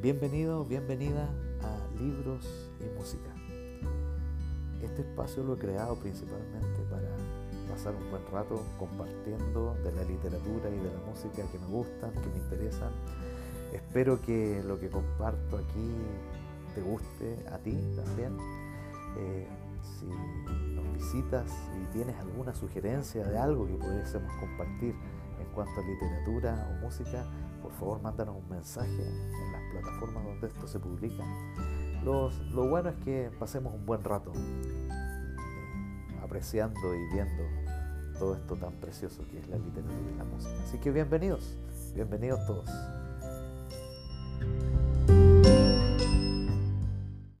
Bienvenido, bienvenida a Libros y Música. Este espacio lo he creado principalmente para pasar un buen rato compartiendo de la literatura y de la música que me gustan, que me interesan. Espero que lo que comparto aquí te guste a ti también. Eh, si nos visitas y tienes alguna sugerencia de algo que pudiésemos compartir en cuanto a literatura o música, por favor mándanos un mensaje en las plataformas esto se publica. lo bueno es que pasemos un buen rato eh, apreciando y viendo todo esto tan precioso que es la literatura y la música. Así que bienvenidos, bienvenidos todos.